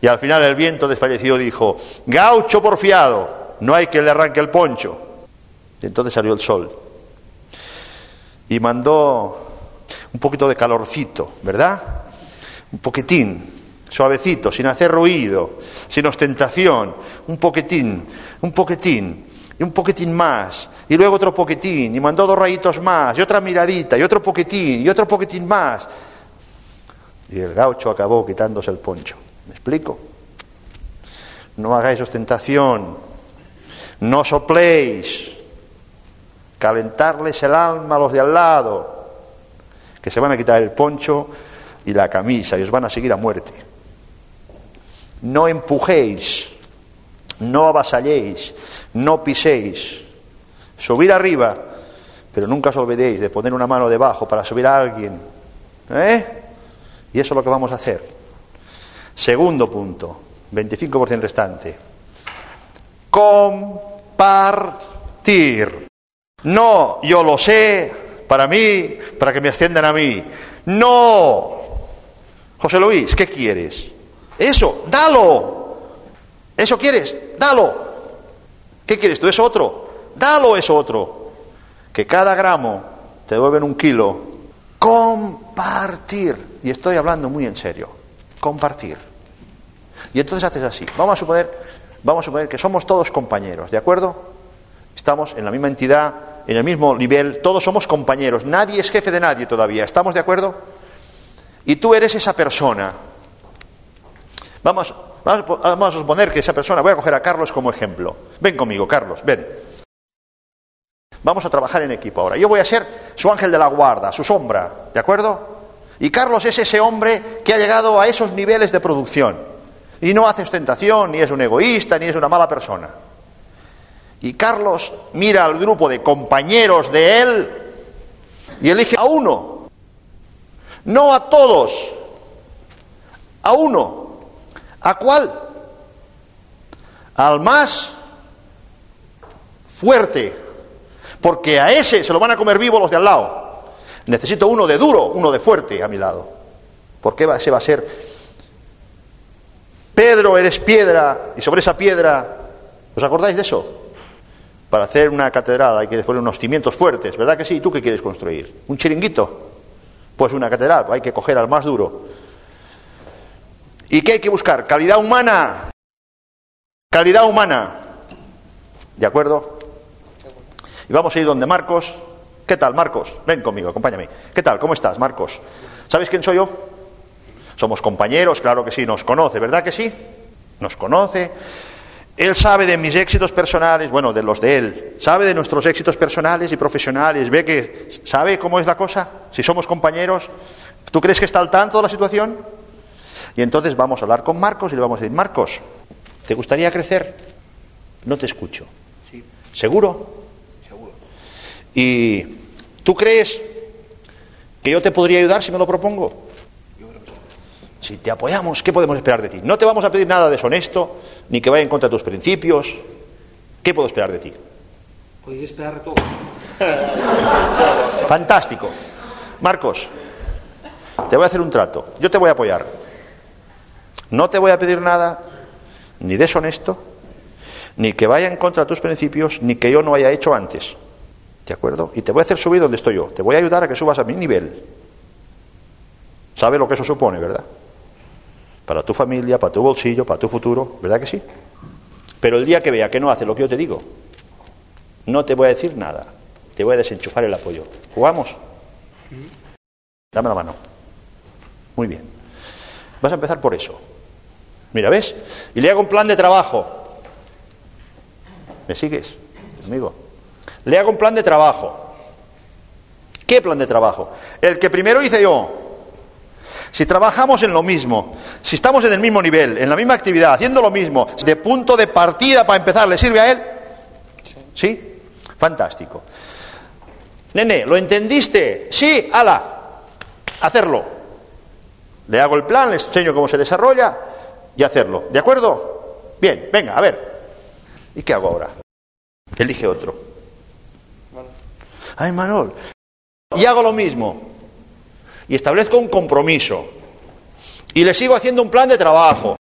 Y al final el viento desfallecido dijo, gaucho porfiado, no hay que le arranque el poncho. Y entonces salió el sol. Y mandó un poquito de calorcito, ¿verdad? Un poquitín, suavecito, sin hacer ruido, sin ostentación, un poquitín, un poquitín, y un poquitín más, y luego otro poquitín, y mandó dos rayitos más, y otra miradita, y otro poquitín, y otro poquitín más. Y el gaucho acabó quitándose el poncho. ¿Me explico? No hagáis ostentación, no sopléis, calentarles el alma a los de al lado, que se van a quitar el poncho y la camisa y os van a seguir a muerte. No empujéis, no avasalléis, no piséis. Subir arriba, pero nunca os olvidéis de poner una mano debajo para subir a alguien. ¿Eh? Y eso es lo que vamos a hacer. Segundo punto, 25% restante. Compartir. No, yo lo sé, para mí, para que me asciendan a mí. No. José Luis, ¿qué quieres? Eso, dalo. ¿Eso quieres? Dalo. ¿Qué quieres tú? ¿Eso otro? Dalo eso otro. Que cada gramo te devuelven un kilo. Compartir. Y estoy hablando muy en serio. Compartir. Y entonces haces así. Vamos a suponer, vamos a suponer que somos todos compañeros, ¿de acuerdo? Estamos en la misma entidad, en el mismo nivel, todos somos compañeros, nadie es jefe de nadie todavía, ¿estamos de acuerdo? Y tú eres esa persona. Vamos, vamos a suponer que esa persona, voy a coger a Carlos como ejemplo. Ven conmigo, Carlos, ven. Vamos a trabajar en equipo ahora. Yo voy a ser su ángel de la guarda, su sombra, ¿de acuerdo? Y Carlos es ese hombre que ha llegado a esos niveles de producción. Y no hace ostentación, ni es un egoísta, ni es una mala persona. Y Carlos mira al grupo de compañeros de él y elige a uno. No a todos, a uno. ¿A cuál? Al más fuerte. Porque a ese se lo van a comer vivo los de al lado. Necesito uno de duro, uno de fuerte a mi lado. Porque ese va a ser Pedro, eres piedra, y sobre esa piedra, ¿os acordáis de eso? Para hacer una catedral hay que poner unos cimientos fuertes, ¿verdad que sí? ¿Tú qué quieres construir? ¿Un chiringuito? Pues una catedral, hay que coger al más duro. ¿Y qué hay que buscar? Calidad humana. Calidad humana. ¿De acuerdo? Y vamos a ir donde Marcos. ¿Qué tal, Marcos? Ven conmigo, acompáñame. ¿Qué tal? ¿Cómo estás, Marcos? ¿Sabes quién soy yo? Somos compañeros, claro que sí, nos conoce, ¿verdad que sí? Nos conoce. Él sabe de mis éxitos personales, bueno, de los de él, sabe de nuestros éxitos personales y profesionales, ve que sabe cómo es la cosa, si somos compañeros, ¿tú crees que está al tanto de la situación? Y entonces vamos a hablar con Marcos y le vamos a decir, Marcos, ¿te gustaría crecer? No te escucho. Sí. ¿Seguro? Seguro. ¿Y tú crees que yo te podría ayudar si me lo propongo? Si te apoyamos, ¿qué podemos esperar de ti? No te vamos a pedir nada deshonesto, ni que vaya en contra de tus principios. ¿Qué puedo esperar de ti? Podéis esperar todo. Fantástico. Marcos, te voy a hacer un trato. Yo te voy a apoyar. No te voy a pedir nada, ni deshonesto, ni que vaya en contra de tus principios, ni que yo no haya hecho antes. ¿De acuerdo? Y te voy a hacer subir donde estoy yo. Te voy a ayudar a que subas a mi nivel. ¿Sabe lo que eso supone, verdad? para tu familia, para tu bolsillo, para tu futuro, ¿verdad que sí? Pero el día que vea que no hace lo que yo te digo, no te voy a decir nada, te voy a desenchufar el apoyo. ¿Jugamos? Dame la mano. Muy bien. Vas a empezar por eso. Mira, ¿ves? Y le hago un plan de trabajo. ¿Me sigues, amigo? Le hago un plan de trabajo. ¿Qué plan de trabajo? El que primero hice yo. Si trabajamos en lo mismo, si estamos en el mismo nivel, en la misma actividad, haciendo lo mismo, de punto de partida para empezar, ¿le sirve a él? ¿Sí? Fantástico. Nene, ¿lo entendiste? Sí, ala, hacerlo. Le hago el plan, le enseño cómo se desarrolla y hacerlo. ¿De acuerdo? Bien, venga, a ver. ¿Y qué hago ahora? Elige otro. Ay, Manol. Y hago lo mismo. Y establezco un compromiso. Y le sigo haciendo un plan de trabajo.